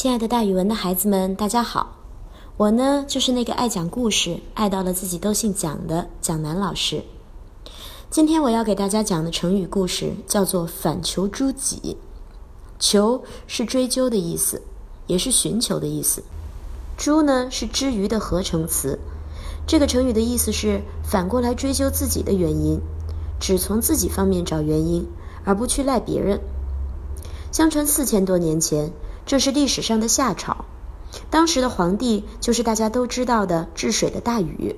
亲爱的，大语文的孩子们，大家好！我呢，就是那个爱讲故事、爱到了自己都姓蒋的蒋楠老师。今天我要给大家讲的成语故事叫做“反求诸己”。求是追究的意思，也是寻求的意思。诸呢是之于的合成词。这个成语的意思是反过来追究自己的原因，只从自己方面找原因，而不去赖别人。相传四千多年前。这是历史上的夏朝，当时的皇帝就是大家都知道的治水的大禹。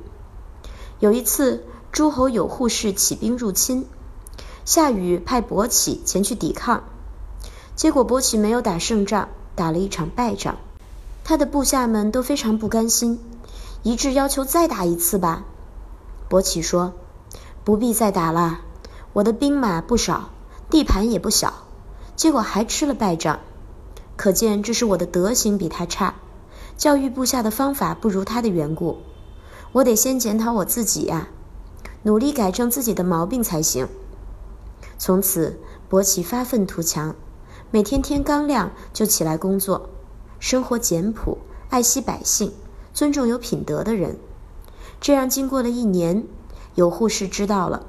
有一次，诸侯有扈氏起兵入侵，夏禹派伯启前去抵抗，结果伯启没有打胜仗，打了一场败仗。他的部下们都非常不甘心，一致要求再打一次吧。伯启说：“不必再打了，我的兵马不少，地盘也不小，结果还吃了败仗。”可见这是我的德行比他差，教育部下的方法不如他的缘故。我得先检讨我自己呀，努力改正自己的毛病才行。从此，伯启发愤图强，每天天刚亮就起来工作，生活简朴，爱惜百姓，尊重有品德的人。这样经过了一年，有护士知道了，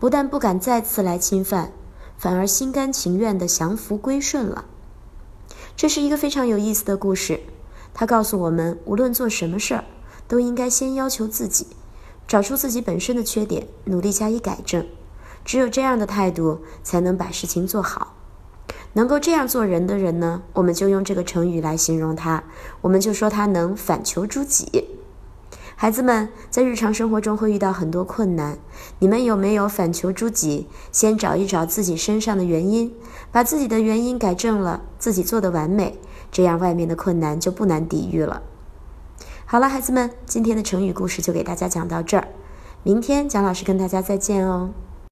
不但不敢再次来侵犯，反而心甘情愿地降服归顺了。这是一个非常有意思的故事，它告诉我们，无论做什么事儿，都应该先要求自己，找出自己本身的缺点，努力加以改正。只有这样的态度，才能把事情做好。能够这样做人的人呢，我们就用这个成语来形容他，我们就说他能反求诸己。孩子们在日常生活中会遇到很多困难，你们有没有反求诸己？先找一找自己身上的原因，把自己的原因改正了，自己做的完美，这样外面的困难就不难抵御了。好了，孩子们，今天的成语故事就给大家讲到这儿，明天蒋老师跟大家再见哦。